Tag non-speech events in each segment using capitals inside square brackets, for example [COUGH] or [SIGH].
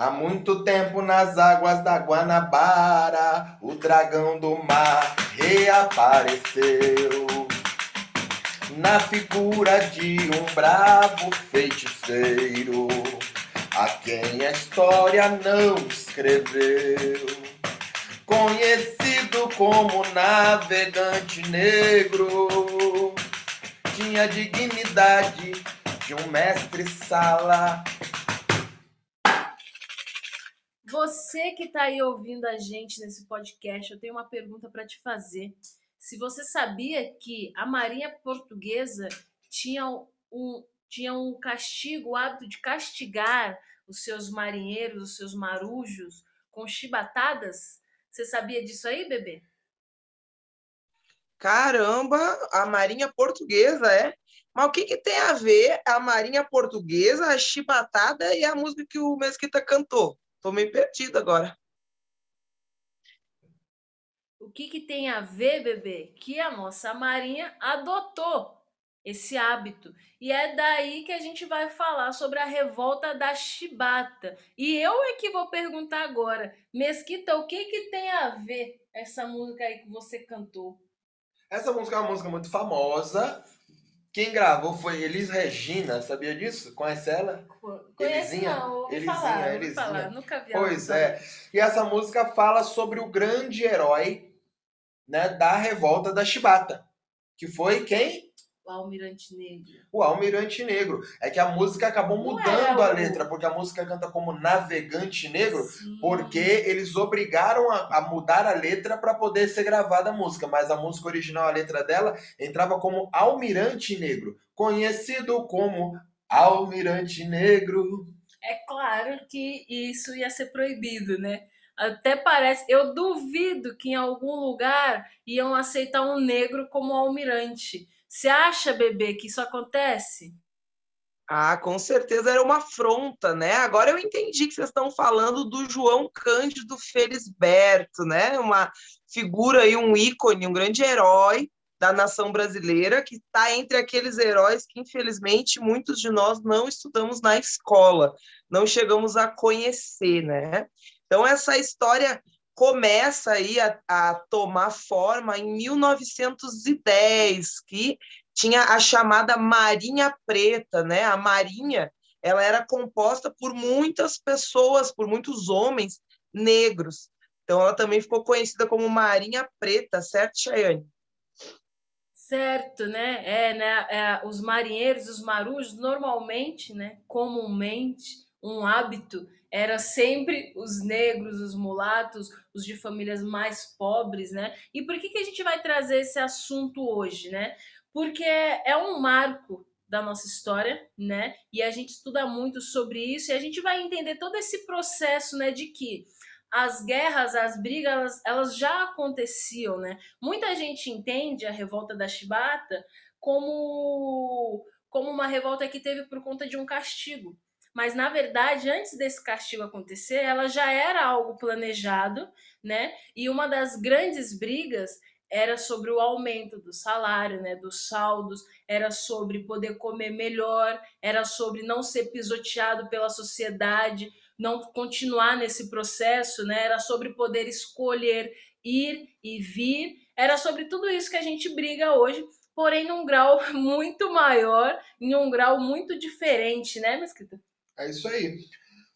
Há muito tempo nas águas da Guanabara, o dragão do mar reapareceu. Na figura de um bravo feiticeiro, a quem a história não escreveu. Conhecido como navegante negro, tinha dignidade de um mestre-sala Você que está aí ouvindo a gente nesse podcast, eu tenho uma pergunta para te fazer. Se você sabia que a Marinha Portuguesa tinha um, tinha um castigo, o hábito de castigar os seus marinheiros, os seus marujos, com chibatadas? Você sabia disso aí, bebê? Caramba, a Marinha Portuguesa, é? Mas o que, que tem a ver a Marinha Portuguesa, a chibatada e a música que o Mesquita cantou? Tô meio perdido agora. O que, que tem a ver, bebê? Que a nossa Marinha adotou esse hábito. E é daí que a gente vai falar sobre a revolta da chibata. E eu é que vou perguntar agora, Mesquita, o que, que tem a ver essa música aí que você cantou? Essa música é uma música muito famosa, quem gravou foi Elis Regina, sabia disso? Conhece ela? Conhece Elisinha? não, ouvi Elisinha, falar, Elisinha. falar, nunca vi Pois é. E essa música fala sobre o grande herói né, da revolta da Chibata, que foi quem? O Almirante Negro. O Almirante Negro. É que a música acabou mudando a letra, porque a música canta como Navegante Negro, Sim. porque eles obrigaram a, a mudar a letra para poder ser gravada a música. Mas a música original, a letra dela, entrava como Almirante Negro, conhecido como Almirante Negro. É claro que isso ia ser proibido, né? Até parece, eu duvido que em algum lugar iam aceitar um negro como almirante. Você acha, bebê, que isso acontece? Ah, com certeza era uma afronta, né? Agora eu entendi que vocês estão falando do João Cândido Felisberto, né? Uma figura aí, um ícone, um grande herói da nação brasileira, que está entre aqueles heróis que, infelizmente, muitos de nós não estudamos na escola, não chegamos a conhecer, né? Então, essa história começa aí a, a, tomar forma em 1910, que tinha a chamada Marinha Preta, né? A Marinha, ela era composta por muitas pessoas, por muitos homens negros. Então ela também ficou conhecida como Marinha Preta, certo, Chayane? Certo, né? É, né? É, os marinheiros, os marujos, normalmente, né? Comumente, um hábito era sempre os negros, os mulatos, os de famílias mais pobres, né? E por que, que a gente vai trazer esse assunto hoje, né? Porque é um marco da nossa história, né? E a gente estuda muito sobre isso e a gente vai entender todo esse processo, né, de que as guerras, as brigas, elas, elas já aconteciam, né? Muita gente entende a revolta da Chibata como como uma revolta que teve por conta de um castigo. Mas na verdade, antes desse castigo acontecer, ela já era algo planejado, né? E uma das grandes brigas era sobre o aumento do salário, né, dos saldos, era sobre poder comer melhor, era sobre não ser pisoteado pela sociedade, não continuar nesse processo, né, era sobre poder escolher ir e vir, era sobre tudo isso que a gente briga hoje, porém num grau [LAUGHS] muito maior, em um grau muito diferente, né, Mesquita? É isso aí.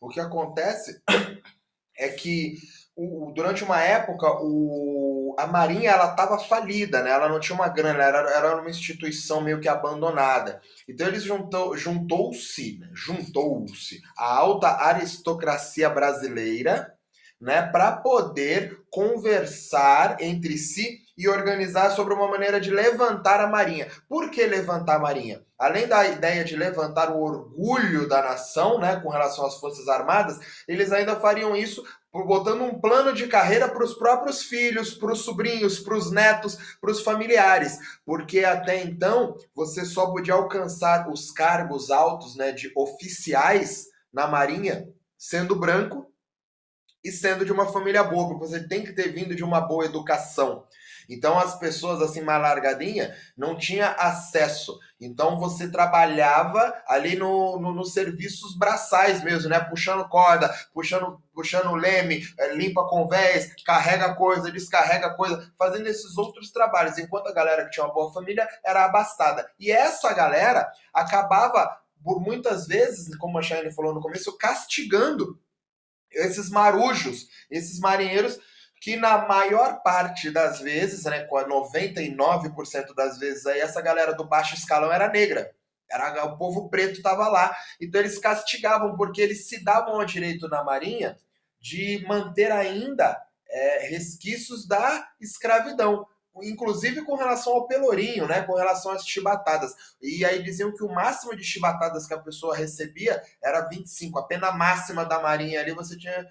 O que acontece [COUGHS] é que o, durante uma época o, a Marinha ela estava falida, né? Ela não tinha uma grana, era, era uma instituição meio que abandonada. Então eles juntou, juntou-se, né? juntou-se a alta aristocracia brasileira, né, para poder conversar entre si e organizar sobre uma maneira de levantar a Marinha. Por que levantar a Marinha? Além da ideia de levantar o orgulho da nação, né, com relação às Forças Armadas, eles ainda fariam isso botando um plano de carreira para os próprios filhos, para os sobrinhos, para os netos, para os familiares, porque até então você só podia alcançar os cargos altos, né, de oficiais na Marinha sendo branco e sendo de uma família boa, você tem que ter vindo de uma boa educação. Então as pessoas assim mais largadinha não tinha acesso. Então você trabalhava ali no, no, nos serviços braçais mesmo, né? Puxando corda, puxando, puxando leme, é, limpa convés, carrega coisa, descarrega coisa, fazendo esses outros trabalhos. Enquanto a galera que tinha uma boa família era abastada. E essa galera acabava, por muitas vezes, como a Shane falou no começo, castigando esses marujos, esses marinheiros que na maior parte das vezes, né, com 99% das vezes aí, essa galera do baixo escalão era negra. Era, o povo preto estava lá. Então eles castigavam, porque eles se davam ao direito na Marinha de manter ainda é, resquícios da escravidão. Inclusive com relação ao pelourinho, né? Com relação às chibatadas. E aí diziam que o máximo de chibatadas que a pessoa recebia era 25. A pena máxima da Marinha ali você tinha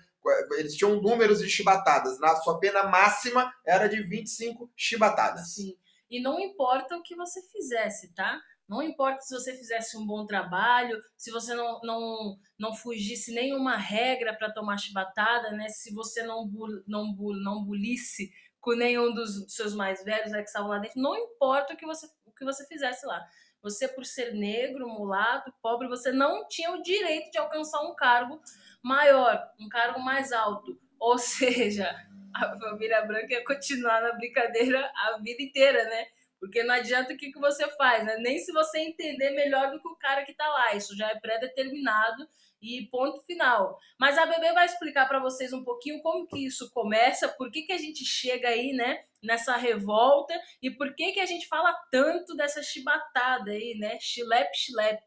eles tinham números de chibatadas. Na sua pena máxima era de 25 chibatadas. Sim. E não importa o que você fizesse, tá? Não importa se você fizesse um bom trabalho, se você não, não, não fugisse nenhuma regra para tomar chibatada, né? Se você não, não, não bulisse com nenhum dos seus mais velhos né, que estavam lá dentro, não importa o que você, o que você fizesse lá. Você, por ser negro, mulato, pobre, você não tinha o direito de alcançar um cargo maior, um cargo mais alto. Ou [LAUGHS] seja, a família branca ia continuar na brincadeira a vida inteira, né? Porque não adianta o que, que você faz, né? Nem se você entender melhor do que o cara que tá lá. Isso já é pré-determinado e ponto final. Mas a Bebê vai explicar para vocês um pouquinho como que isso começa, por que, que a gente chega aí, né, nessa revolta e por que que a gente fala tanto dessa chibatada aí, né? Chilep, chilep.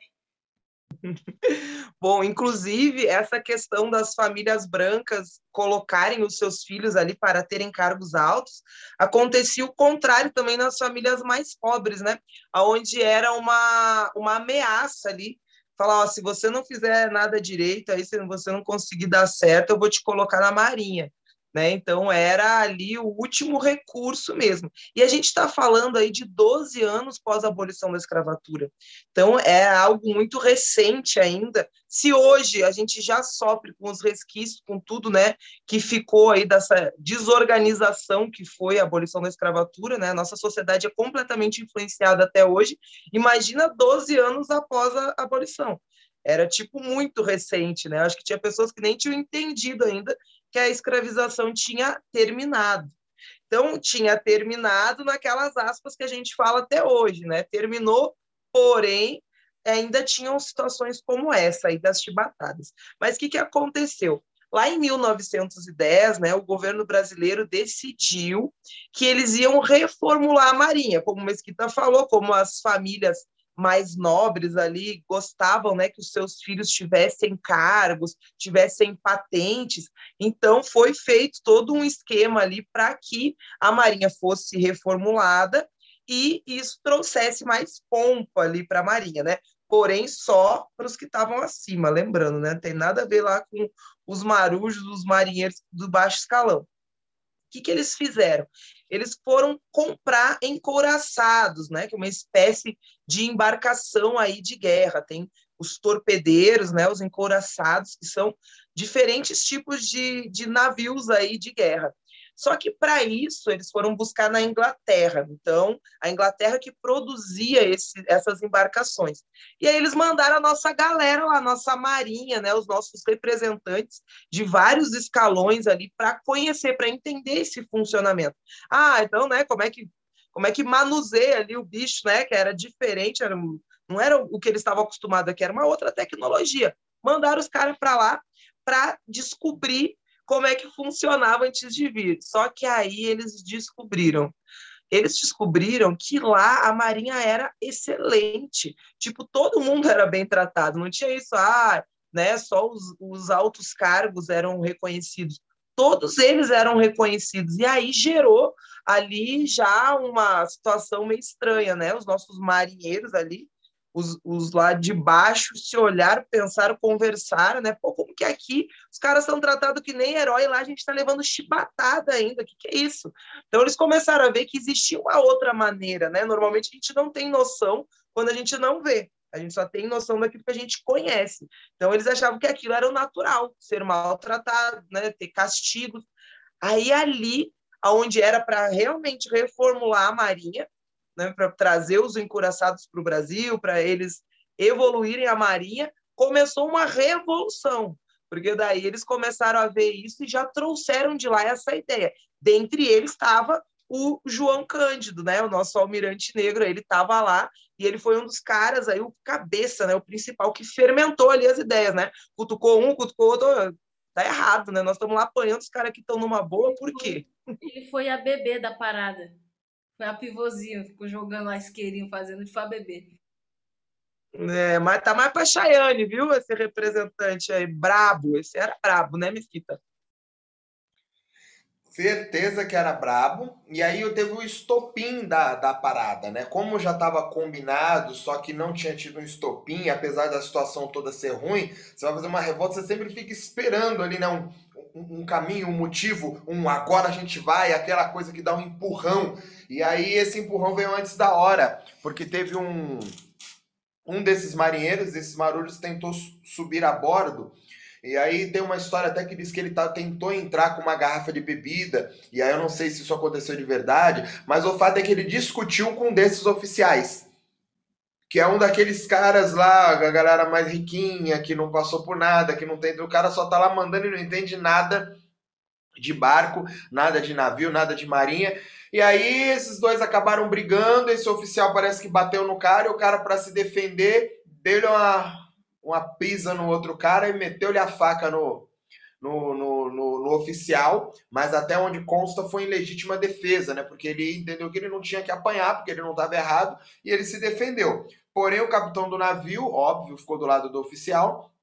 [LAUGHS] Bom, inclusive, essa questão das famílias brancas colocarem os seus filhos ali para terem cargos altos, acontecia o contrário também nas famílias mais pobres, né? Onde era uma, uma ameaça ali. Falar, ó, se você não fizer nada direito, aí se você não conseguir dar certo, eu vou te colocar na marinha. Né? Então era ali o último recurso mesmo. E a gente está falando aí de 12 anos pós a abolição da escravatura. Então é algo muito recente ainda. Se hoje a gente já sofre com os resquícios, com tudo, né, que ficou aí dessa desorganização que foi a abolição da escravatura, né? Nossa sociedade é completamente influenciada até hoje. Imagina 12 anos após a abolição era tipo muito recente, né? Acho que tinha pessoas que nem tinham entendido ainda que a escravização tinha terminado. Então, tinha terminado naquelas aspas que a gente fala até hoje, né? Terminou, porém, ainda tinham situações como essa aí das chibatadas. Mas o que, que aconteceu? Lá em 1910, né, o governo brasileiro decidiu que eles iam reformular a Marinha, como Mesquita falou, como as famílias mais nobres ali gostavam né, que os seus filhos tivessem cargos, tivessem patentes. Então, foi feito todo um esquema ali para que a Marinha fosse reformulada e isso trouxesse mais pompa ali para a Marinha, né? Porém, só para os que estavam acima, lembrando, né? Não tem nada a ver lá com os marujos, os marinheiros do baixo escalão. O que, que eles fizeram? Eles foram comprar encouraçados, né, que é uma espécie de embarcação aí de guerra. Tem os torpedeiros, né, os encouraçados, que são diferentes tipos de, de navios aí de guerra. Só que para isso eles foram buscar na Inglaterra. Então, a Inglaterra que produzia esse, essas embarcações. E aí eles mandaram a nossa galera lá, a nossa marinha, né, os nossos representantes de vários escalões ali para conhecer, para entender esse funcionamento. Ah, então, né, como é que como é que manuseia ali o bicho, né, que era diferente, era, não era o que eles estavam acostumados aqui, era uma outra tecnologia. Mandaram os caras para lá para descobrir como é que funcionava antes de vir. Só que aí eles descobriram. Eles descobriram que lá a Marinha era excelente. Tipo, todo mundo era bem tratado. Não tinha isso, ah, né, só os, os altos cargos eram reconhecidos. Todos eles eram reconhecidos. E aí gerou ali já uma situação meio estranha, né? Os nossos marinheiros ali os, os lá de baixo se olharam, pensaram, conversaram, né? Pô, como que aqui os caras são tratados que nem herói, lá a gente está levando chibatada ainda, o que, que é isso? Então eles começaram a ver que existia uma outra maneira, né? Normalmente a gente não tem noção quando a gente não vê. A gente só tem noção daquilo que a gente conhece. Então eles achavam que aquilo era o natural, ser maltratado, né? ter castigos. Aí ali aonde era para realmente reformular a Marinha, né, para trazer os encouraçados para o Brasil, para eles evoluírem a Marinha, começou uma revolução, porque daí eles começaram a ver isso e já trouxeram de lá essa ideia. Dentre eles estava o João Cândido, né, o nosso almirante negro, ele estava lá e ele foi um dos caras aí, o cabeça, né, o principal que fermentou ali as ideias, né? Cutucou um, cutucou outro, tá errado, né? Nós estamos lá apanhando os caras que estão numa boa, por quê? Ele foi a bebê da parada. Foi a pivôzinha, ficou jogando lá isqueirinho, fazendo de foi a bebê. É, mas tá mais pra Chayane, viu? Esse representante aí, brabo. Esse era brabo, né, Mesquita? Certeza que era brabo. E aí eu teve o estopim da, da parada, né? Como já estava combinado, só que não tinha tido um estopim, apesar da situação toda ser ruim, você vai fazer uma revolta, você sempre fica esperando ali, né? Um, um, caminho, um motivo, um agora a gente vai, aquela coisa que dá um empurrão. E aí esse empurrão veio antes da hora, porque teve um um desses marinheiros, desses marulhos, tentou subir a bordo. E aí tem uma história até que diz que ele tá, tentou entrar com uma garrafa de bebida. E aí eu não sei se isso aconteceu de verdade, mas o fato é que ele discutiu com um desses oficiais. Que é um daqueles caras lá, a galera mais riquinha, que não passou por nada, que não tem. O cara só tá lá mandando e não entende nada de barco, nada de navio, nada de marinha. E aí esses dois acabaram brigando, esse oficial parece que bateu no cara, e o cara para se defender deu uma, uma pisa no outro cara e meteu-lhe a faca no, no, no, no, oficial, mas até onde consta foi em legítima defesa, né? Porque ele entendeu que ele não tinha que apanhar, porque ele não estava errado, e ele se defendeu. Porém, o capitão do navio, óbvio, ficou do lado do oficial,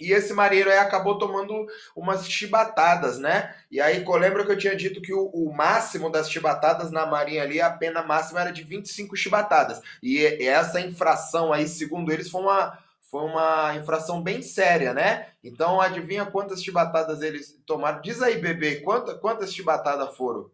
e esse marinheiro aí acabou tomando umas chibatadas, né? E aí, lembra que eu tinha dito que o, o, máximo das chibatadas na marinha ali, a pena máxima era de 25 chibatadas. E, e essa infração aí, segundo eles, foi uma, foi uma infração bem séria, né? Então, adivinha quantas chibatadas eles tomaram? Diz aí, bebê, quantas, chibatadas foram?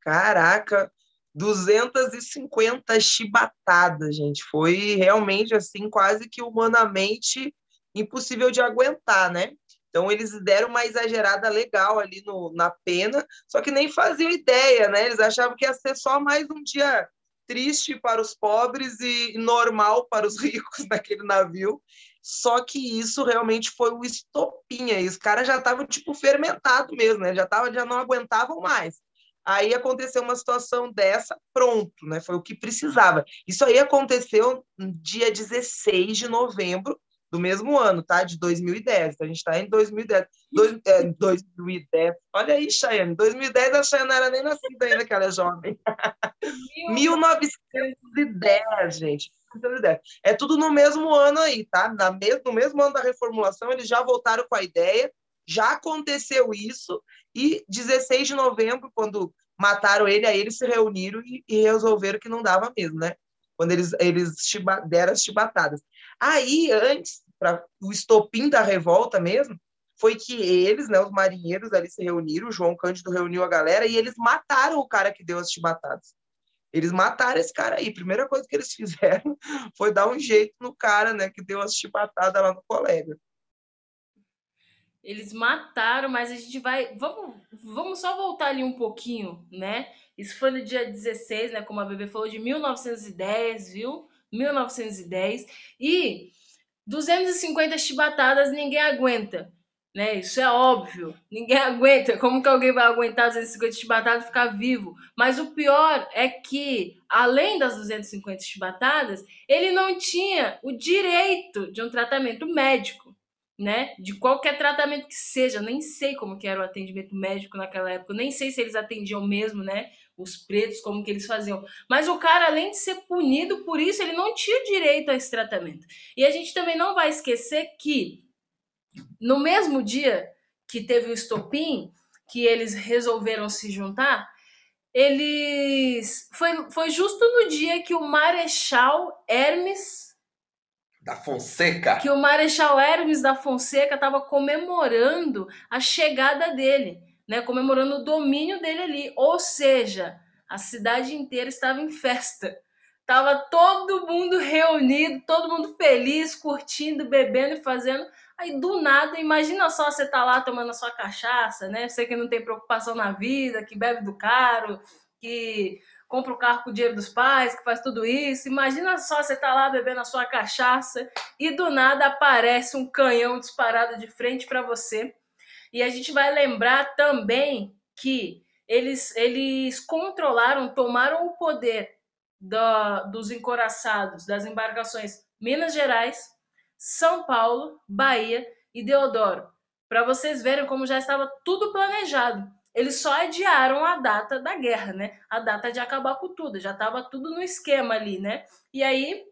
Caraca, 250 chibatadas, gente. Foi realmente assim, quase que humanamente impossível de aguentar, né? Então eles deram uma exagerada legal ali no, na pena, só que nem faziam ideia, né? Eles achavam que ia ser só mais um dia triste para os pobres e normal para os [LAUGHS] ricos naquele navio. Só que isso realmente foi o estopim aí. Os caras já estavam tipo fermentado mesmo, né? Já tava, já não aguentavam mais. Aí aconteceu uma situação dessa, pronto, né? Foi o que precisava. Isso aí aconteceu no dia 16 de novembro do mesmo ano, tá? De 2010. Então, a gente está em 2010. Dois, é, 2010. Olha aí, Chayane. 2010 a Chayane não era nem nascida ainda, que ela é jovem. [LAUGHS] 1910, gente. 1910. É tudo no mesmo ano aí, tá? Na me no mesmo ano da reformulação, eles já voltaram com a ideia, já aconteceu isso, e 16 de novembro, quando mataram ele, aí eles se reuniram e, e resolveram que não dava mesmo, né? Quando eles, eles deram as chibatadas. Aí, antes, para o estopim da revolta mesmo, foi que eles, né, os marinheiros ali se reuniram, o João Cândido reuniu a galera e eles mataram o cara que deu as chibatadas. Eles mataram esse cara aí. Primeira coisa que eles [LAUGHS] fizeram foi dar um jeito no cara, né, que deu as chibatadas lá no colega. Eles mataram, mas a gente vai. Vamos, vamos só voltar ali um pouquinho, né? Isso foi no dia 16, né? Como a Bebê falou, de 1910, viu? 1910. E 250 chibatadas ninguém aguenta, né? Isso é óbvio. Ninguém [LAUGHS] aguenta. Como que alguém vai aguentar 250 chibatadas e ficar vivo? Mas o pior é que, além das 250 chibatadas, ele não tinha o direito de um tratamento médico, né? De qualquer tratamento que seja. Nem sei como que era o atendimento médico naquela época. Nem sei se eles atendiam mesmo, né? Os pretos, como que eles faziam. Mas o cara, além de ser punido por isso, ele não tinha direito a esse tratamento. E a gente também não vai esquecer que no mesmo dia que teve o estopim, que eles resolveram se juntar, eles foi, foi justo no dia que o Marechal Hermes da Fonseca, que o Marechal Hermes da Fonseca estava comemorando a chegada dele né, comemorando o domínio dele ali. Ou seja, a cidade inteira estava em festa. Tava todo mundo reunido, todo mundo feliz, curtindo, bebendo e fazendo Aí do nada, imagina só você tá lá tomando a sua cachaça, né? Você que não tem preocupação na vida, que bebe do caro, que compra o carro com o dinheiro dos pais, que faz tudo isso. Imagina só você tá lá bebendo a sua cachaça e do nada aparece um canhão disparado de frente para você. E a gente vai lembrar também que eles, eles controlaram, tomaram o poder do, dos encoraçados, das embarcações Minas Gerais, São Paulo, Bahia e Deodoro. Para vocês verem como já estava tudo planejado. Eles só adiaram a data da guerra, né? A data de acabar com tudo. Já estava tudo no esquema ali, né? E aí,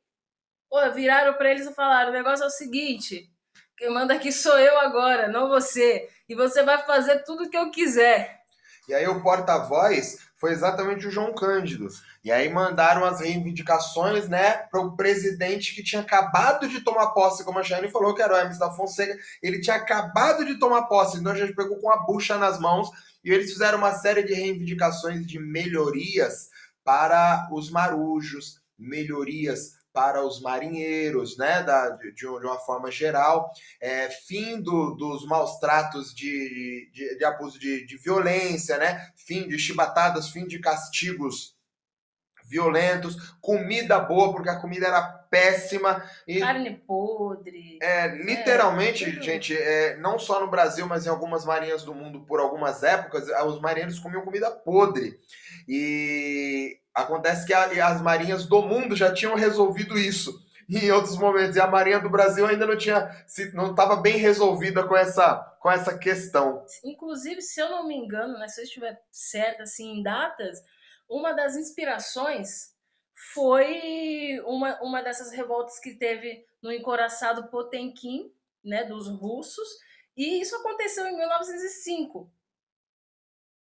pô, viraram para eles e falaram: o negócio é o seguinte. Quem manda aqui sou eu agora, não você. E você vai fazer tudo o que eu quiser. E aí o porta-voz foi exatamente o João Cândido. E aí mandaram as reivindicações, né, para o presidente que tinha acabado de tomar posse, como a Jane falou, que era o Hermes da Fonseca. Ele tinha acabado de tomar posse, então a gente pegou com a bucha nas mãos e eles fizeram uma série de reivindicações de melhorias para os marujos, melhorias para os marinheiros, né, da, de, de uma forma geral, é, fim do, dos maus tratos de, de, de abuso de, de violência, né, fim de chibatadas, fim de castigos violentos, comida boa, porque a comida era péssima. E, Carne podre. É, literalmente, é, gente, é, não só no Brasil, mas em algumas marinhas do mundo, por algumas épocas, os marinheiros comiam comida podre. E acontece que a, as marinhas do mundo já tinham resolvido isso [LAUGHS] em outros momentos. E a Marinha do Brasil ainda não tinha, não estava bem resolvida com essa, com essa questão. Inclusive, se eu não me engano, né, se eu estiver certa assim, em datas, uma das inspirações foi uma, uma dessas revoltas que teve no encoraçado Potemkin, né, dos russos, e isso aconteceu em 1905.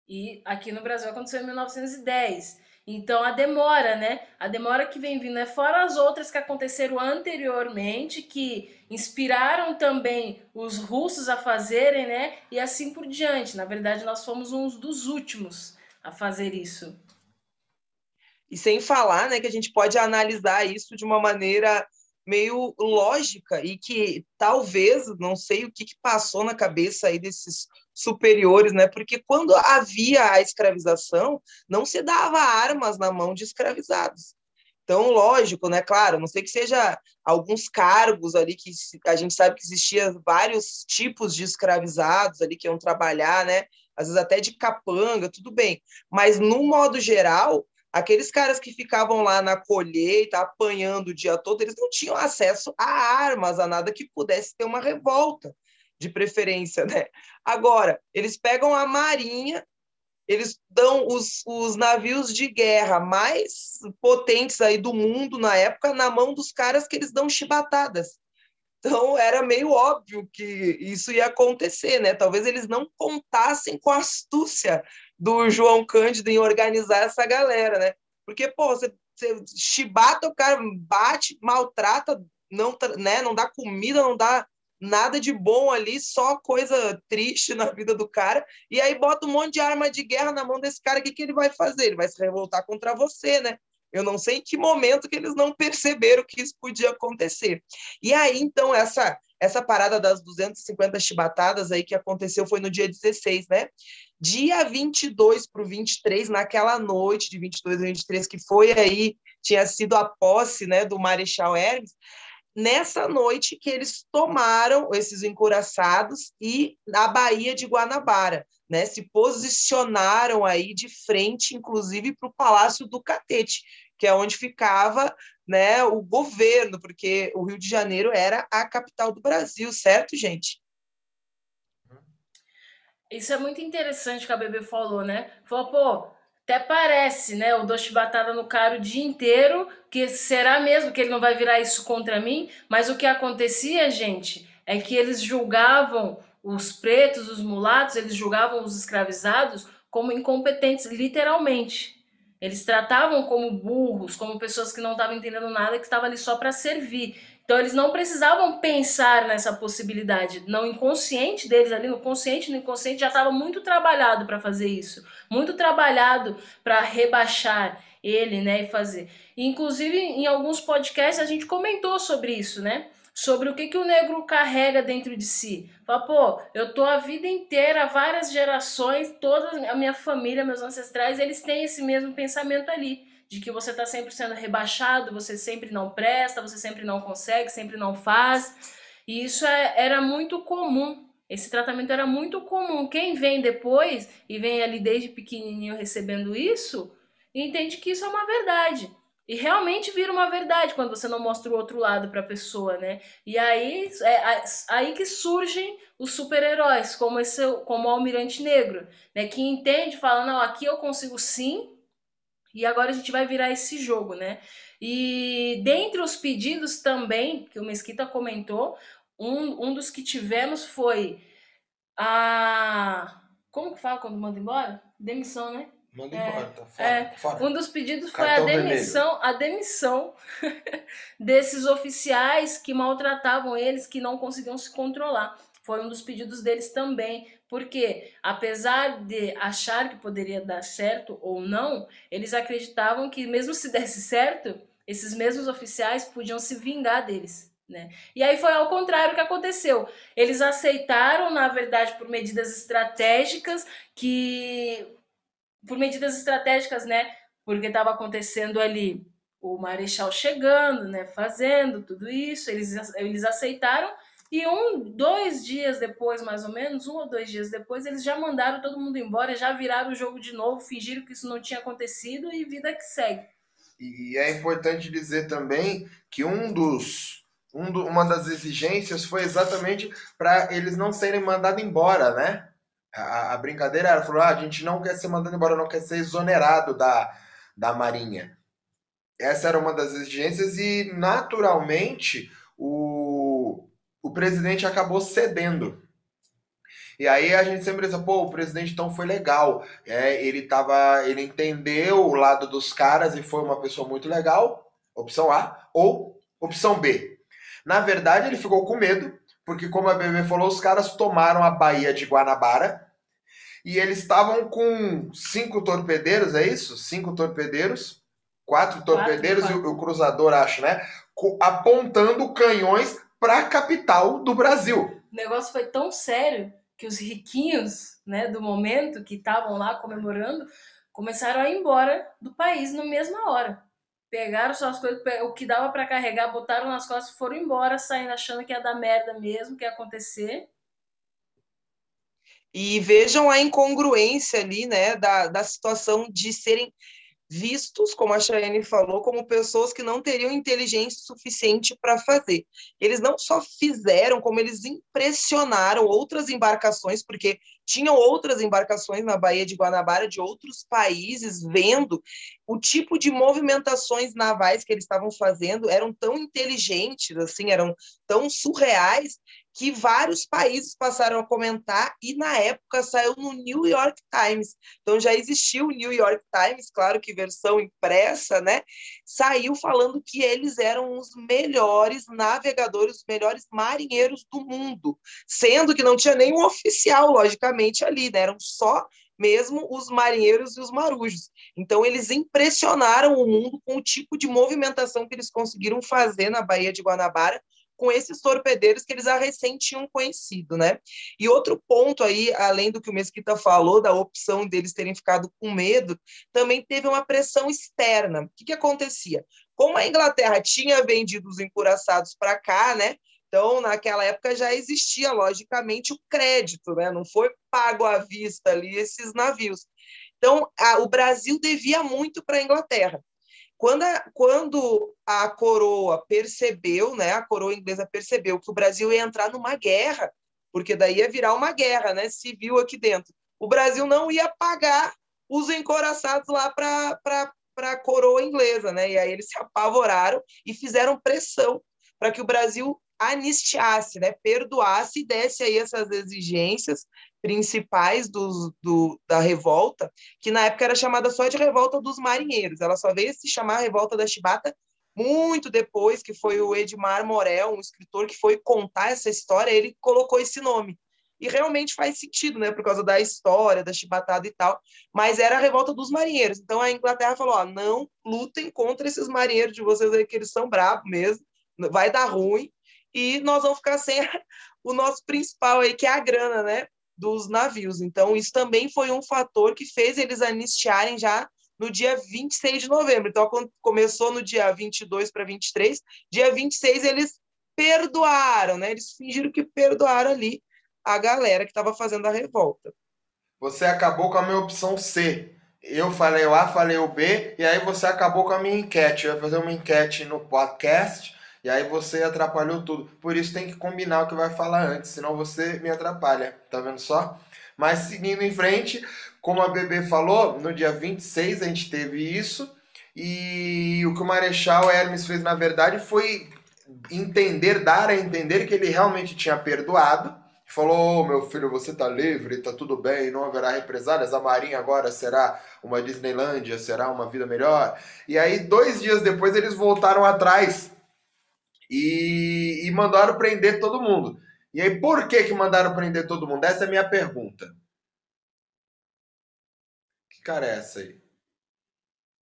E aqui no Brasil aconteceu em 1910. Então a demora, né? A demora que vem vindo é fora as outras que aconteceram anteriormente, que inspiraram também os russos a fazerem, né? E assim por diante. Na verdade, nós fomos uns dos últimos a fazer isso. E sem falar, né, que a gente pode analisar isso de uma maneira meio lógica e que talvez, não sei o que, que passou na cabeça aí desses superiores, né? Porque quando havia a escravização, não se dava armas na mão de escravizados. Então, lógico, né? Claro, não sei que seja alguns cargos ali que a gente sabe que existia vários tipos de escravizados ali que iam trabalhar, né? Às vezes até de capanga, tudo bem. Mas no modo geral, Aqueles caras que ficavam lá na colheita, apanhando o dia todo, eles não tinham acesso a armas, a nada que pudesse ter uma revolta, de preferência, né? Agora, eles pegam a marinha, eles dão os, os navios de guerra mais potentes aí do mundo na época na mão dos caras que eles dão chibatadas. Então era meio óbvio que isso ia acontecer, né? Talvez eles não contassem com a astúcia do João Cândido em organizar essa galera, né? Porque, pô, você, você chibata o cara, bate, maltrata, não, né, não dá comida, não dá nada de bom ali, só coisa triste na vida do cara, e aí bota um monte de arma de guerra na mão desse cara, o que, que ele vai fazer? Ele vai se revoltar contra você, né? Eu não sei em que momento que eles não perceberam que isso podia acontecer. E aí, então, essa essa parada das 250 chibatadas aí que aconteceu foi no dia 16, né? Dia 22 para o 23, naquela noite de 22 a 23, que foi aí, tinha sido a posse né, do Marechal Hermes, nessa noite que eles tomaram esses encouraçados e na Baía de Guanabara, né, se posicionaram aí de frente, inclusive, para o Palácio do Catete, que é onde ficava né, o governo, porque o Rio de Janeiro era a capital do Brasil, certo, gente? Isso é muito interessante que a Bebê falou, né? Falou, pô, até parece, né? O doce batata no cara o dia inteiro, que será mesmo que ele não vai virar isso contra mim? Mas o que acontecia, gente, é que eles julgavam os pretos, os mulatos, eles julgavam os escravizados como incompetentes, literalmente. Eles tratavam como burros, como pessoas que não estavam entendendo nada, que estavam ali só para servir. Então eles não precisavam pensar nessa possibilidade. No inconsciente deles ali, no consciente, no inconsciente já estava muito trabalhado para fazer isso, muito trabalhado para rebaixar ele, né, e fazer. E, inclusive em alguns podcasts a gente comentou sobre isso, né? Sobre o que, que o negro carrega dentro de si. Fala, pô, eu tô a vida inteira, várias gerações, toda a minha família, meus ancestrais, eles têm esse mesmo pensamento ali, de que você tá sempre sendo rebaixado, você sempre não presta, você sempre não consegue, sempre não faz. E isso é, era muito comum. Esse tratamento era muito comum. Quem vem depois e vem ali desde pequenininho recebendo isso, entende que isso é uma verdade. E realmente vira uma verdade quando você não mostra o outro lado para a pessoa, né? E aí é aí que surgem os super-heróis, como esse como o Almirante Negro, né? Que entende, fala, não, aqui eu consigo sim, e agora a gente vai virar esse jogo, né? E dentre os pedidos também, que o Mesquita comentou, um, um dos que tivemos foi a. Como que fala quando manda embora? Demissão, né? Manda é, embora, tá fora, é, tá fora. Um dos pedidos foi a demissão, vermelho. a demissão [LAUGHS] desses oficiais que maltratavam eles, que não conseguiam se controlar. Foi um dos pedidos deles também, porque apesar de achar que poderia dar certo ou não, eles acreditavam que mesmo se desse certo, esses mesmos oficiais podiam se vingar deles. Né? E aí foi ao contrário que aconteceu. Eles aceitaram, na verdade, por medidas estratégicas que por medidas estratégicas, né? Porque estava acontecendo ali o Marechal chegando, né? Fazendo tudo isso, eles, eles aceitaram. E um, dois dias depois, mais ou menos, um ou dois dias depois, eles já mandaram todo mundo embora, já viraram o jogo de novo, fingiram que isso não tinha acontecido e vida que segue. E é importante dizer também que um dos, um do, uma das exigências foi exatamente para eles não serem mandados embora, né? A, a brincadeira era, falou, ah, a gente não quer ser mandado embora, não quer ser exonerado da, da Marinha. Essa era uma das exigências e, naturalmente, o, o presidente acabou cedendo. E aí a gente sempre pensa, pô, o presidente então foi legal. É, ele tava, ele entendeu o lado dos caras e foi uma pessoa muito legal, opção A, ou opção B. Na verdade, ele ficou com medo, porque como a BB falou, os caras tomaram a Baía de Guanabara e eles estavam com cinco torpedeiros, é isso? Cinco torpedeiros, quatro torpedeiros quatro, e o, cruzador, acho, né? Apontando canhões para a capital do Brasil. O negócio foi tão sério que os riquinhos, né, do momento que estavam lá comemorando, começaram a ir embora do país na mesma hora. Pegaram suas coisas, o que dava para carregar, botaram nas costas, foram embora, saindo achando que ia dar merda mesmo, que ia acontecer. E vejam a incongruência ali, né, da, da situação de serem vistos, como a Chayane falou, como pessoas que não teriam inteligência suficiente para fazer. Eles não só fizeram, como eles impressionaram outras embarcações, porque tinham outras embarcações na Baía de Guanabara de outros países vendo o tipo de movimentações navais que eles estavam fazendo eram tão inteligentes, assim, eram tão surreais que vários países passaram a comentar e na época saiu no New York Times. Então já existiu o New York Times, claro que versão impressa, né? Saiu falando que eles eram os melhores navegadores, os melhores marinheiros do mundo, sendo que não tinha nenhum oficial, logicamente, ali, né? Eram só mesmo os marinheiros e os marujos. Então, eles impressionaram o mundo com o tipo de movimentação que eles conseguiram fazer na Baía de Guanabara, com esses torpedeiros que eles já recém tinham conhecido, né? E outro ponto aí, além do que o Mesquita falou, da opção deles terem ficado com medo, também teve uma pressão externa. O que, que acontecia? Como a Inglaterra tinha vendido os encouraçados para cá, né? Então, naquela época já existia, logicamente, o crédito, né? Não foi pago à vista ali esses navios. Então, a, o Brasil devia muito para a Inglaterra. Quando a, quando a coroa percebeu, né, a coroa inglesa percebeu que o Brasil ia entrar numa guerra, porque daí ia virar uma guerra né, civil aqui dentro, o Brasil não ia pagar os encoraçados lá para a coroa inglesa. Né? E aí eles se apavoraram e fizeram pressão para que o Brasil anistiasse, né, perdoasse e desse aí essas exigências principais do, da revolta, que na época era chamada só de revolta dos marinheiros. Ela só veio se chamar revolta da chibata muito depois, que foi o Edmar Morel, um escritor que foi contar essa história, ele colocou esse nome. E realmente faz sentido, né, por causa da história, da chibatada e tal, mas era a revolta dos marinheiros. Então a Inglaterra falou: ó, não lutem contra esses marinheiros de vocês aí, que eles são bravos mesmo, vai dar ruim e nós vamos ficar sem o nosso principal aí, que é a grana, né? Dos navios. Então, isso também foi um fator que fez eles anistiarem já no dia 26 de novembro. Então, começou no dia 22 para 23, dia 26 eles perdoaram, né? Eles fingiram que perdoaram ali a galera que estava fazendo a revolta. Você acabou com a minha opção C. Eu falei o A, falei o B, e aí você acabou com a minha enquete. Eu ia fazer uma enquete no podcast, e aí você atrapalhou tudo. Por isso tem que combinar o que vai falar antes, senão você me atrapalha. Tá vendo só? Mas seguindo em frente, como a Bebê falou, no dia 26 a gente teve isso. E o que o Marechal Hermes fez, na verdade, foi entender, dar a entender que ele realmente tinha perdoado. Falou, oh, meu filho, você tá livre, tá tudo bem, não haverá represálias, a Marinha agora será uma Disneylândia, será uma vida melhor. E aí, dois dias depois, eles voltaram atrás e, e mandaram prender todo mundo. E aí, por que, que mandaram prender todo mundo? Essa é a minha pergunta. Que cara é essa aí?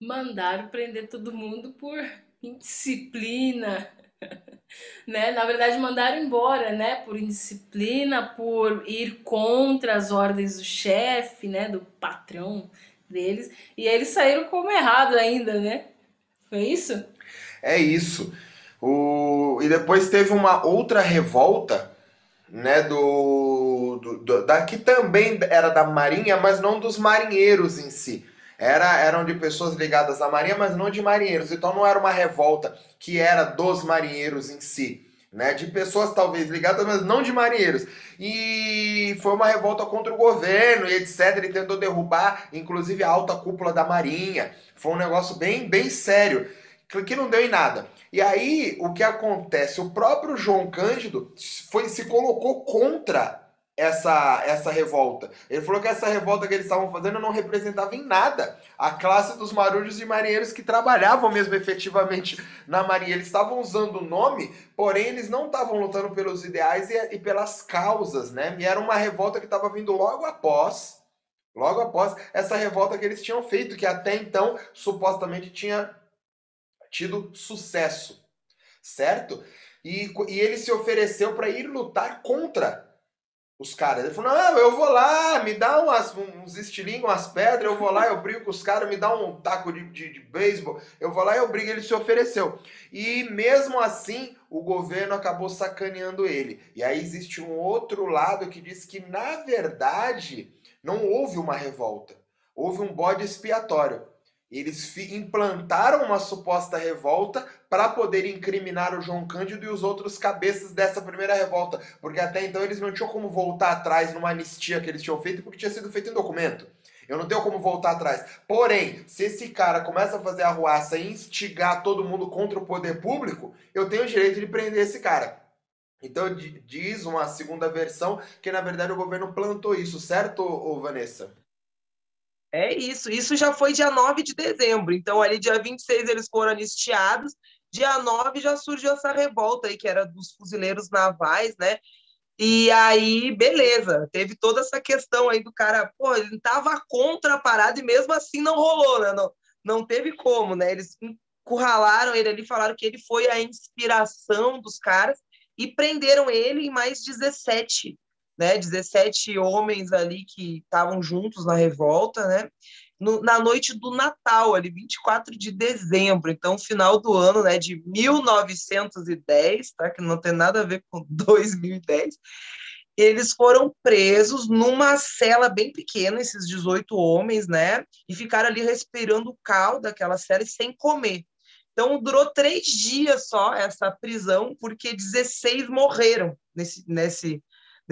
Mandaram prender todo mundo por indisciplina. [LAUGHS] né? Na verdade, mandaram embora, né? Por indisciplina, por ir contra as ordens do chefe, né? Do patrão deles. E eles saíram como errado ainda, né? Foi isso? É isso. O... E depois teve uma outra revolta, né? Do, do, do, da que também era da marinha, mas não dos marinheiros em si era, eram de pessoas ligadas à marinha, mas não de marinheiros. Então não era uma revolta que era dos marinheiros em si. Né, de pessoas talvez ligadas, mas não de marinheiros. E foi uma revolta contra o governo e etc. Ele tentou derrubar, inclusive, a alta cúpula da Marinha. Foi um negócio bem, bem sério, que não deu em nada. E aí, o que acontece? O próprio João Cândido foi, se colocou contra essa, essa revolta. Ele falou que essa revolta que eles estavam fazendo não representava em nada a classe dos marujos e marinheiros que trabalhavam mesmo efetivamente na marinha. Eles estavam usando o nome, porém eles não estavam lutando pelos ideais e, e pelas causas, né? E era uma revolta que estava vindo logo após, logo após essa revolta que eles tinham feito, que até então supostamente tinha tido sucesso, certo? E, e ele se ofereceu para ir lutar contra os caras. Ele falou: não, eu vou lá, me dá umas, uns estilinhos, umas pedras, eu vou lá, eu brigo com os caras, me dá um taco de, de, de beisebol, eu vou lá e eu brigo. Ele se ofereceu. E mesmo assim, o governo acabou sacaneando ele. E aí existe um outro lado que diz que, na verdade, não houve uma revolta, houve um bode expiatório. Eles implantaram uma suposta revolta para poder incriminar o João Cândido e os outros cabeças dessa primeira revolta, porque até então eles não tinham como voltar atrás numa anistia que eles tinham feito porque tinha sido feito em documento. Eu não tenho como voltar atrás. Porém, se esse cara começa a fazer arruaça e instigar todo mundo contra o poder público, eu tenho o direito de prender esse cara. Então diz uma segunda versão que na verdade o governo plantou isso, certo, Vanessa? É isso. Isso já foi dia 9 de dezembro. Então, ali, dia 26, eles foram anistiados. Dia 9 já surgiu essa revolta aí, que era dos fuzileiros navais, né? E aí, beleza, teve toda essa questão aí do cara, pô, ele tava contra a parada e mesmo assim não rolou, né? Não, não teve como, né? Eles encurralaram ele ali, falaram que ele foi a inspiração dos caras e prenderam ele e mais 17 né, 17 homens ali que estavam juntos na revolta, né, no, na noite do Natal, ali, 24 de dezembro, então final do ano, né, de 1910, tá, que não tem nada a ver com [LAUGHS] 2010, eles foram presos numa cela bem pequena, esses 18 homens, né, e ficaram ali respirando o cal daquela cela e sem comer. Então, durou três dias só essa prisão, porque 16 morreram nesse, nesse,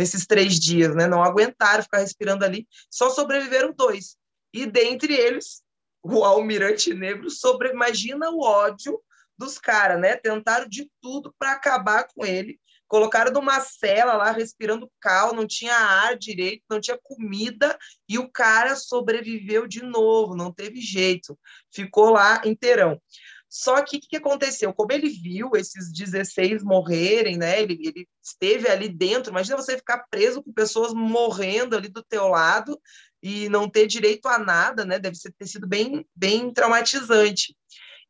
nesses três dias, né? Não aguentaram ficar respirando ali, só sobreviveram dois. E dentre eles, o almirante negro sobre, imagina o ódio dos caras, né? Tentaram de tudo para acabar com ele. Colocaram numa cela lá, respirando cal, não tinha ar direito, não tinha comida, e o cara sobreviveu de novo, não teve jeito, ficou lá inteirão. Só que o que, aconteceu? Como ele viu esses 16 morrerem, né? Ele, ele esteve ali dentro. Imagina você ficar preso com pessoas morrendo ali do teu lado e não ter direito a nada, né? Deve ter sido bem, bem traumatizante.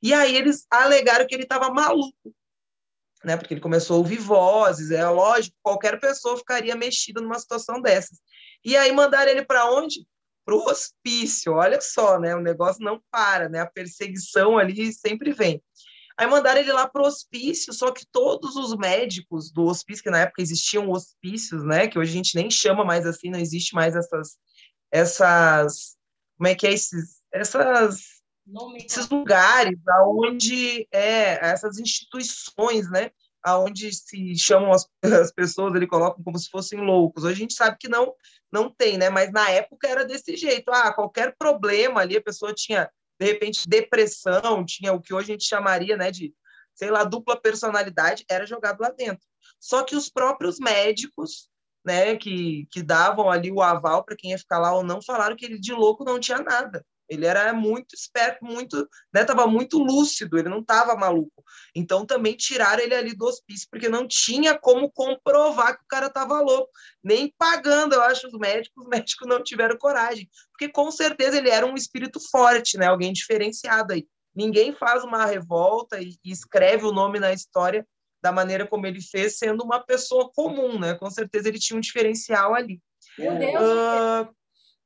E aí eles alegaram que ele estava maluco. né? Porque ele começou a ouvir vozes, é lógico, qualquer pessoa ficaria mexida numa situação dessas. E aí mandaram ele para onde? Para o hospício. Olha só, né? O negócio não para, né? A perseguição ali sempre vem. Aí mandaram ele lá para o hospício, só que todos os médicos do hospício, que na época existiam hospícios, né? Que hoje a gente nem chama mais assim, não existe mais essas, essas, como é que é esses, essas esses lugares aonde é essas instituições, né, aonde se chamam as, [LAUGHS] as pessoas, ele colocam como se fossem loucos. Hoje a gente sabe que não não tem, né? Mas na época era desse jeito. Ah, qualquer problema ali a pessoa tinha de repente depressão, tinha o que hoje a gente chamaria, né, de sei lá, dupla personalidade, era jogado lá dentro. Só que os próprios médicos, né, que, que davam ali o aval para quem ia ficar lá ou não, falaram que ele de louco não tinha nada. Ele era muito esperto, muito, né, tava muito lúcido, ele não estava maluco. Então também tiraram ele ali do hospício, porque não tinha como comprovar que o cara estava louco, nem pagando, eu acho, os médicos, [LAUGHS] os médicos não tiveram coragem, porque com certeza ele era um espírito forte, né, alguém diferenciado aí. Ninguém faz uma revolta e, e escreve o nome na história da maneira como ele fez, sendo uma pessoa comum, né? Com certeza ele tinha um diferencial ali. Meu Deus, uh...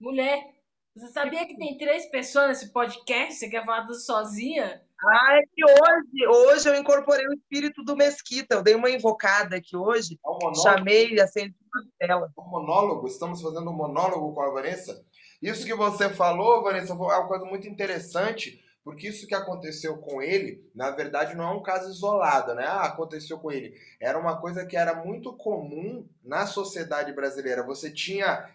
mulher, você sabia que tem três pessoas nesse podcast? Você quer falar do sozinha? Ah, é que hoje, hoje eu incorporei o espírito do Mesquita. Eu dei uma invocada aqui hoje. É um chamei, acendi uma tela. Um monólogo? Estamos fazendo um monólogo com a Vanessa? Isso que você falou, Vanessa, é uma coisa muito interessante, porque isso que aconteceu com ele, na verdade, não é um caso isolado, né? Ah, aconteceu com ele. Era uma coisa que era muito comum na sociedade brasileira. Você tinha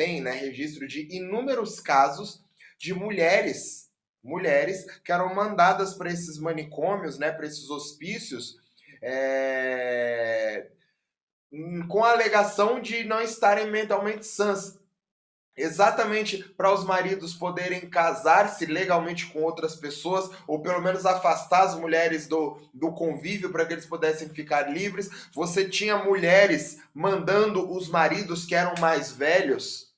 tem né, registro de inúmeros casos de mulheres, mulheres que eram mandadas para esses manicômios, né, para esses hospícios, é, com a alegação de não estarem mentalmente sãs. Exatamente para os maridos poderem casar-se legalmente com outras pessoas, ou pelo menos afastar as mulheres do, do convívio para que eles pudessem ficar livres. Você tinha mulheres mandando os maridos que eram mais velhos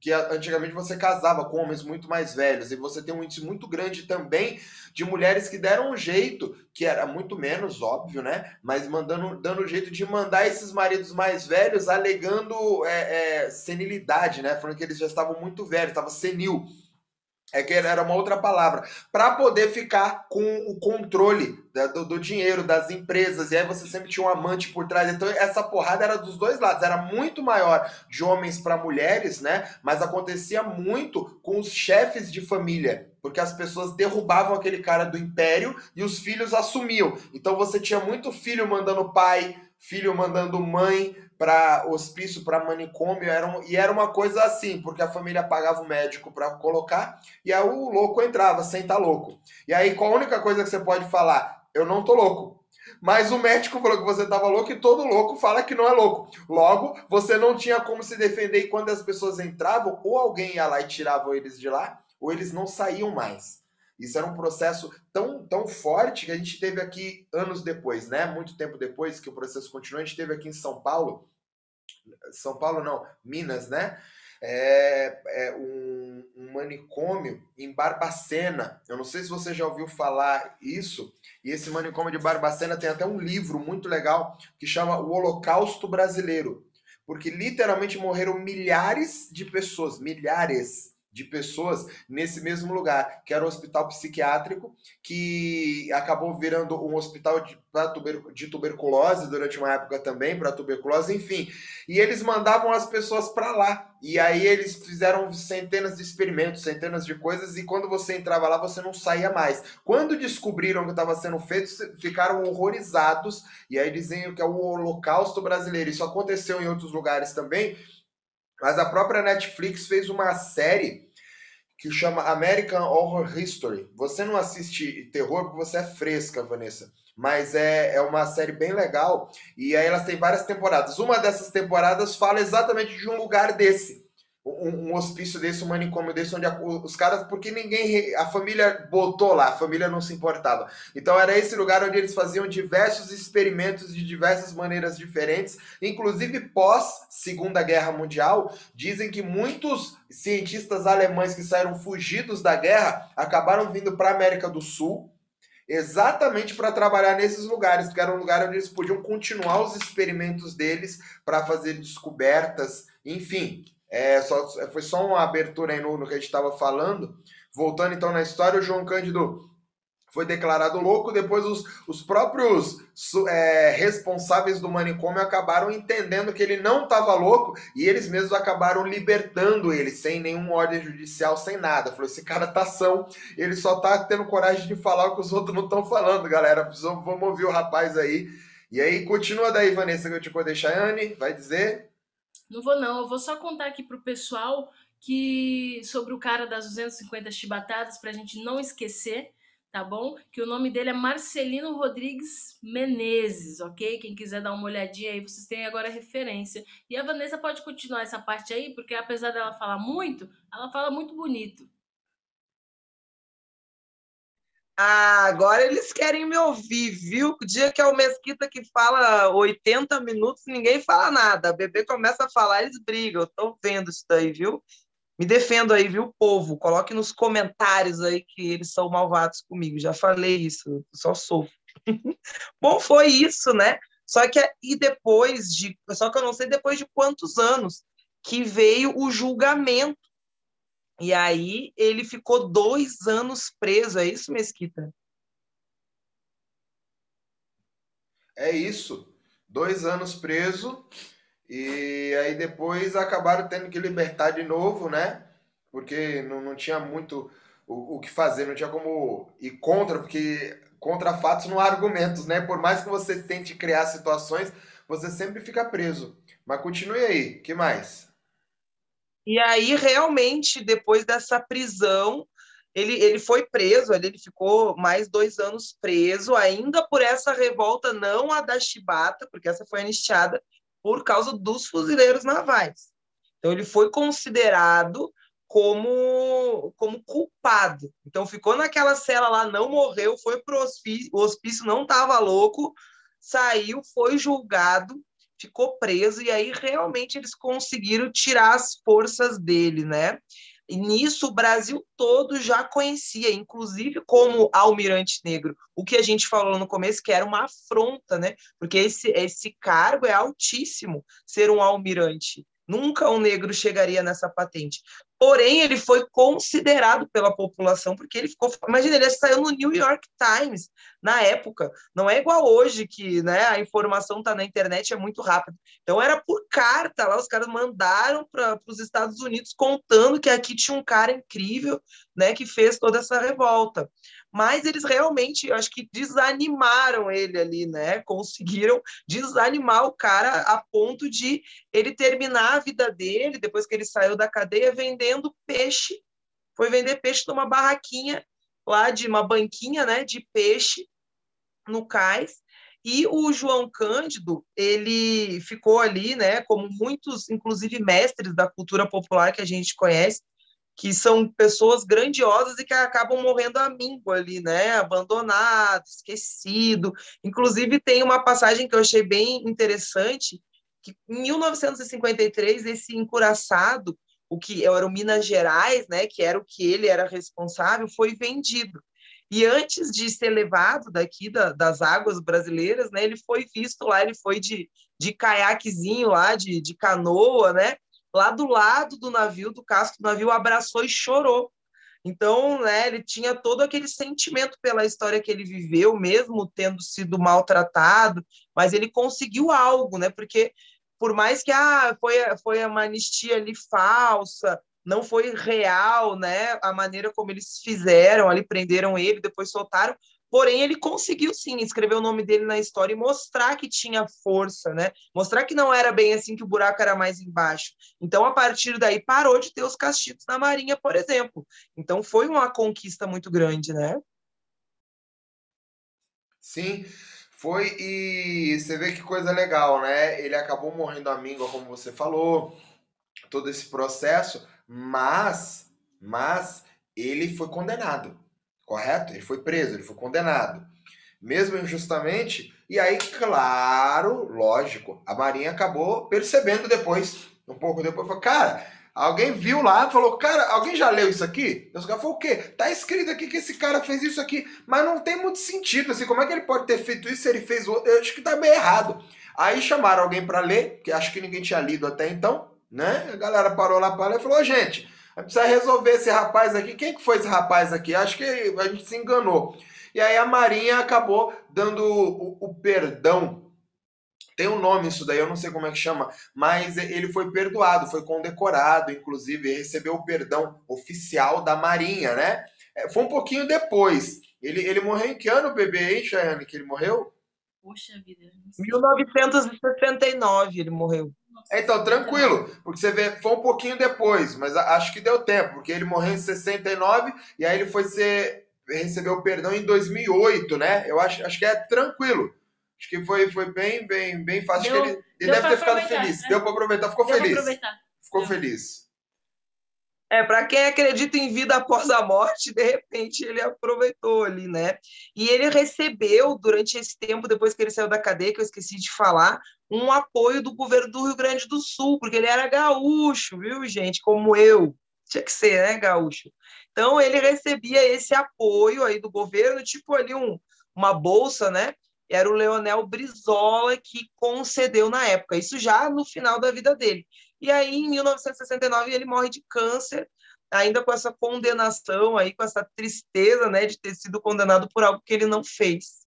que antigamente você casava com homens muito mais velhos e você tem um índice muito grande também de mulheres que deram um jeito, que era muito menos óbvio, né? Mas mandando, dando jeito de mandar esses maridos mais velhos alegando é, é, senilidade, né? Falando que eles já estavam muito velhos, estava senil. É que era uma outra palavra. Para poder ficar com o controle do, do, dinheiro, das empresas. E aí você sempre tinha um amante por trás. Então essa porrada era dos dois lados. Era muito maior de homens para mulheres, né? Mas acontecia muito com os chefes de família. Porque as pessoas derrubavam aquele cara do império e os filhos assumiam. Então você tinha muito filho mandando pai, filho mandando mãe, para hospício, para manicômio, era um, e era uma coisa assim, porque a família pagava o médico para colocar, e aí o louco entrava sem estar tá louco. E aí, a única coisa que você pode falar? Eu não tô louco. Mas o médico falou que você estava louco e todo louco fala que não é louco. Logo, você não tinha como se defender e quando as pessoas entravam, ou alguém ia lá e tirava eles de lá, ou eles não saíam mais. Isso era um processo tão, tão forte que a gente teve aqui anos depois, né? Muito tempo depois que o processo continuou, a gente teve aqui em São Paulo, São Paulo não, Minas, né? É, é um, um, manicômio em Barbacena. Eu não sei se você já ouviu falar isso. E esse manicômio de Barbacena tem até um livro muito legal que chama O Holocausto Brasileiro. Porque literalmente morreram milhares de pessoas, milhares de pessoas nesse mesmo lugar, que era o hospital psiquiátrico, que acabou virando um hospital de, de tuberculose durante uma época também, para tuberculose, enfim. E eles mandavam as pessoas para lá. E aí eles fizeram centenas de experimentos, centenas de coisas, e quando você entrava lá, você não saía mais. Quando descobriram que estava sendo feito, ficaram horrorizados, e aí dizem que é o holocausto brasileiro. Isso aconteceu em outros lugares também, mas a própria Netflix fez uma série que chama American Horror History. Você não assiste terror porque você é fresca, Vanessa. Mas é, é uma série bem legal. E aí elas têm várias temporadas. Uma dessas temporadas fala exatamente de um lugar desse um, um, hospício desse, um manicômio desse, onde a, os caras, porque ninguém, a família botou lá, a família não se importava. Então era esse lugar onde eles faziam diversos experimentos de diversas maneiras diferentes, inclusive pós Segunda Guerra Mundial, dizem que muitos cientistas alemães que saíram fugidos da guerra acabaram vindo para a América do Sul exatamente para trabalhar nesses lugares, que era um lugar onde eles podiam continuar os experimentos deles para fazer descobertas, enfim. É, só, foi só uma abertura aí no, no que a gente estava falando. Voltando então na história, o João Cândido foi declarado louco. Depois, os, os próprios é, responsáveis do manicômio acabaram entendendo que ele não estava louco e eles mesmos acabaram libertando ele, sem nenhum ordem judicial, sem nada. Falou: esse cara tá são, ele só tá tendo coragem de falar o que os outros não estão falando, galera. Vamos ouvir o rapaz aí. E aí, continua daí, Vanessa, que eu te vou deixar. Anne, vai dizer? Não vou, não. Eu vou só contar aqui pro pessoal que sobre o cara das 250 chibatadas, para a gente não esquecer tá bom? Que o nome dele é Marcelino Rodrigues Menezes, ok? Quem quiser dar uma olhadinha aí, vocês têm agora referência. E a Vanessa pode continuar essa parte aí, porque apesar dela falar muito, ela fala muito bonito. Ah, agora eles querem me ouvir, viu? O dia que é o Mesquita que fala 80 minutos, ninguém fala nada. A bebê começa a falar, eles brigam. Eu tô vendo isso daí, viu? Me defendo aí, viu, povo? Coloque nos comentários aí que eles são malvados comigo. Já falei isso, só sofro. [LAUGHS] Bom, foi isso, né? Só que e depois de, só que eu não sei depois de quantos anos que veio o julgamento. E aí ele ficou dois anos preso, é isso, Mesquita? É isso. Dois anos preso e aí depois acabaram tendo que libertar de novo, né? Porque não, não tinha muito o, o que fazer, não tinha como ir contra, porque contra fatos não há argumentos, né? Por mais que você tente criar situações, você sempre fica preso. Mas continue aí, que mais? E aí, realmente, depois dessa prisão, ele, ele foi preso, ele ficou mais dois anos preso, ainda por essa revolta, não a da Chibata, porque essa foi anistiada, por causa dos fuzileiros navais. Então, ele foi considerado como, como culpado. Então, ficou naquela cela lá, não morreu, foi para o hospício, o hospício não estava louco, saiu, foi julgado, ficou preso, e aí realmente eles conseguiram tirar as forças dele, né? E nisso o Brasil todo já conhecia, inclusive como almirante negro. O que a gente falou no começo que era uma afronta, né? Porque esse, esse cargo é altíssimo, ser um almirante. Nunca um negro chegaria nessa patente. Porém, ele foi considerado pela população, porque ele ficou. Imagina, ele saiu no New York Times na época. Não é igual hoje, que né, a informação está na internet, é muito rápido. Então, era por carta lá, os caras mandaram para os Estados Unidos contando que aqui tinha um cara incrível né, que fez toda essa revolta mas eles realmente, eu acho que desanimaram ele ali, né? Conseguiram desanimar o cara a ponto de ele terminar a vida dele, depois que ele saiu da cadeia, vendendo peixe. Foi vender peixe numa barraquinha lá de uma banquinha, né, de peixe no cais. E o João Cândido, ele ficou ali, né, como muitos, inclusive mestres da cultura popular que a gente conhece, que são pessoas grandiosas e que acabam morrendo a míngua ali, né? Abandonado, esquecido. Inclusive, tem uma passagem que eu achei bem interessante, que em 1953, esse encuraçado, o que era o Minas Gerais, né, que era o que ele era responsável, foi vendido. E antes de ser levado daqui da, das águas brasileiras, né, ele foi visto lá, ele foi de, de caiaquezinho lá, de, de canoa, né? Lá do lado do navio, do casco do navio, abraçou e chorou. Então, né, ele tinha todo aquele sentimento pela história que ele viveu, mesmo tendo sido maltratado, mas ele conseguiu algo, né? Porque por mais que ah, foi, foi uma anistia ali falsa, não foi real, né? A maneira como eles fizeram, ali prenderam ele, depois soltaram, Porém, ele conseguiu sim escrever o nome dele na história e mostrar que tinha força, né? Mostrar que não era bem assim, que o buraco era mais embaixo. Então, a partir daí, parou de ter os castigos na Marinha, por exemplo. Então, foi uma conquista muito grande, né? Sim, foi. E você vê que coisa legal, né? Ele acabou morrendo a míngua, como você falou, todo esse processo, mas, mas ele foi condenado correto? Ele foi preso, ele foi condenado, mesmo injustamente. E aí, claro, lógico, a Marinha acabou percebendo depois, um pouco depois, falou, cara, Alguém viu lá, falou, cara, alguém já leu isso aqui? Os caras falou, o quê? Tá escrito aqui que esse cara fez isso aqui, mas não tem muito sentido, assim, como é que ele pode ter feito isso se ele fez outro? Eu acho que tá meio errado. Aí chamaram alguém para ler, que acho que ninguém tinha lido até então, né? A galera parou lá para ler e falou, gente, precisa resolver esse rapaz aqui. Quem que foi esse rapaz aqui? Acho que a gente se enganou. E aí a Marinha acabou dando o, o perdão tem um nome isso daí, eu não sei como é que chama, mas ele foi perdoado, foi condecorado, inclusive recebeu o perdão oficial da Marinha, né? É, foi um pouquinho depois. Ele, ele morreu em que ano, bebê, hein, Chayane, que ele morreu? Poxa vida. 1969 ele morreu. É, então, tranquilo, porque você vê, foi um pouquinho depois, mas acho que deu tempo, porque ele morreu em 69 e aí ele foi ser, recebeu o perdão em 2008, né? Eu acho, acho que é tranquilo. Acho que foi, foi bem, bem, bem fácil. Deu, ele, ele deve ter ficado feliz. Né? Deu para aproveitar, ficou deu feliz. Aproveitar. Ficou deu. feliz. É, para quem acredita em vida após a morte, de repente ele aproveitou ali, né? E ele recebeu, durante esse tempo, depois que ele saiu da cadeia, que eu esqueci de falar, um apoio do governo do Rio Grande do Sul, porque ele era gaúcho, viu, gente? Como eu. Tinha que ser, né, gaúcho? Então ele recebia esse apoio aí do governo, tipo ali um, uma bolsa, né? era o Leonel Brizola que concedeu na época, isso já no final da vida dele. E aí, em 1969, ele morre de câncer, ainda com essa condenação aí, com essa tristeza, né, de ter sido condenado por algo que ele não fez.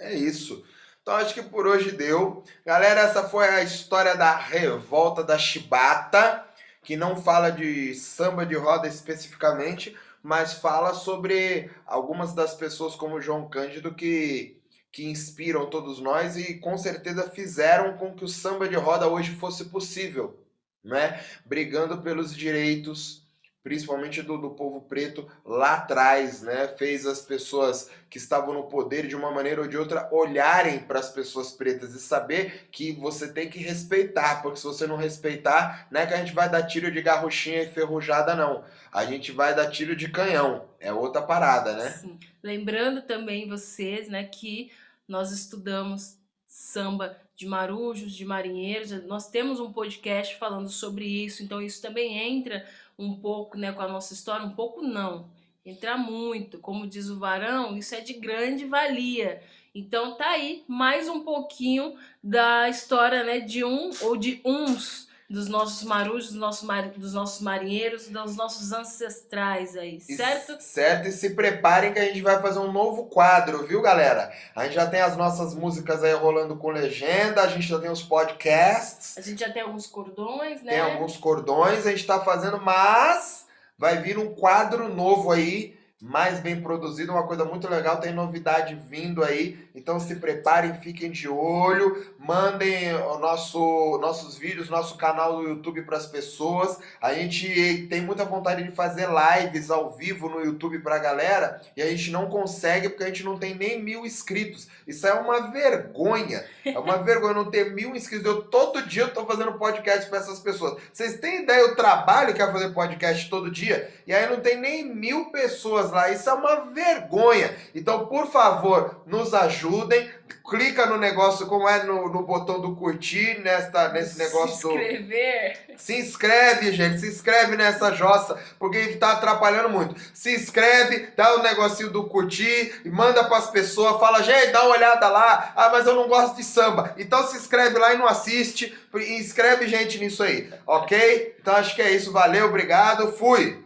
É isso. Então acho que por hoje deu. Galera, essa foi a história da revolta da Chibata, que não fala de samba de roda especificamente, mas fala sobre algumas das pessoas como João Cândido que, que inspiram todos nós e com certeza fizeram com que o samba de roda hoje fosse possível, né? Brigando pelos direitos principalmente do, do povo preto lá atrás, né? Fez as pessoas que estavam no poder de uma maneira ou de outra olharem para as pessoas pretas e saber que você tem que respeitar, porque se você não respeitar, não é que a gente vai dar tiro de garrochinha e ferrujada, não. A gente vai dar tiro de canhão. É outra parada, né? Sim. Lembrando também vocês, né, que nós estudamos samba de marujos, de marinheiros. Nós temos um podcast falando sobre isso, então isso também entra um pouco né, com a nossa história, um pouco não, entra muito. Como diz o Varão, isso é de grande valia. Então tá aí mais um pouquinho da história né, de um ou de uns dos nossos marujos, dos nossos, mar... dos nossos marinheiros, dos nossos ancestrais aí, certo? E, certo, e se preparem que a gente vai fazer um novo quadro, viu, galera? A gente já tem as nossas músicas aí rolando com legenda, a gente já tem os podcasts. A gente já tem alguns cordões, né? Tem alguns cordões, a gente tá fazendo, mas vai vir um quadro novo aí mais bem produzido, uma coisa muito legal, tem novidade vindo aí, então se preparem, fiquem de olho, mandem o nosso, nossos vídeos, nosso canal do YouTube para as pessoas. A gente tem muita vontade de fazer lives ao vivo no YouTube para a galera e a gente não consegue porque a gente não tem nem mil inscritos. Isso é uma vergonha, é uma [LAUGHS] vergonha não ter mil inscritos. Eu todo dia estou fazendo podcast para essas pessoas. Vocês têm ideia do trabalho que é fazer podcast todo dia? E aí não tem nem mil pessoas lá. Isso é uma vergonha. Então, por favor, nos ajudem. Clica no negócio, como é no, no botão do curtir, nesta, nesse negócio se inscrever. do. Se inscreve, gente. Se inscreve nessa jossa, porque está atrapalhando muito. Se inscreve, dá o negocinho do curtir e manda para as pessoas. Fala, gente, dá uma olhada lá. Ah, mas eu não gosto de samba. Então se inscreve lá e não assiste. Inscreve gente nisso aí, ok? Então acho que é isso. Valeu, obrigado. Fui.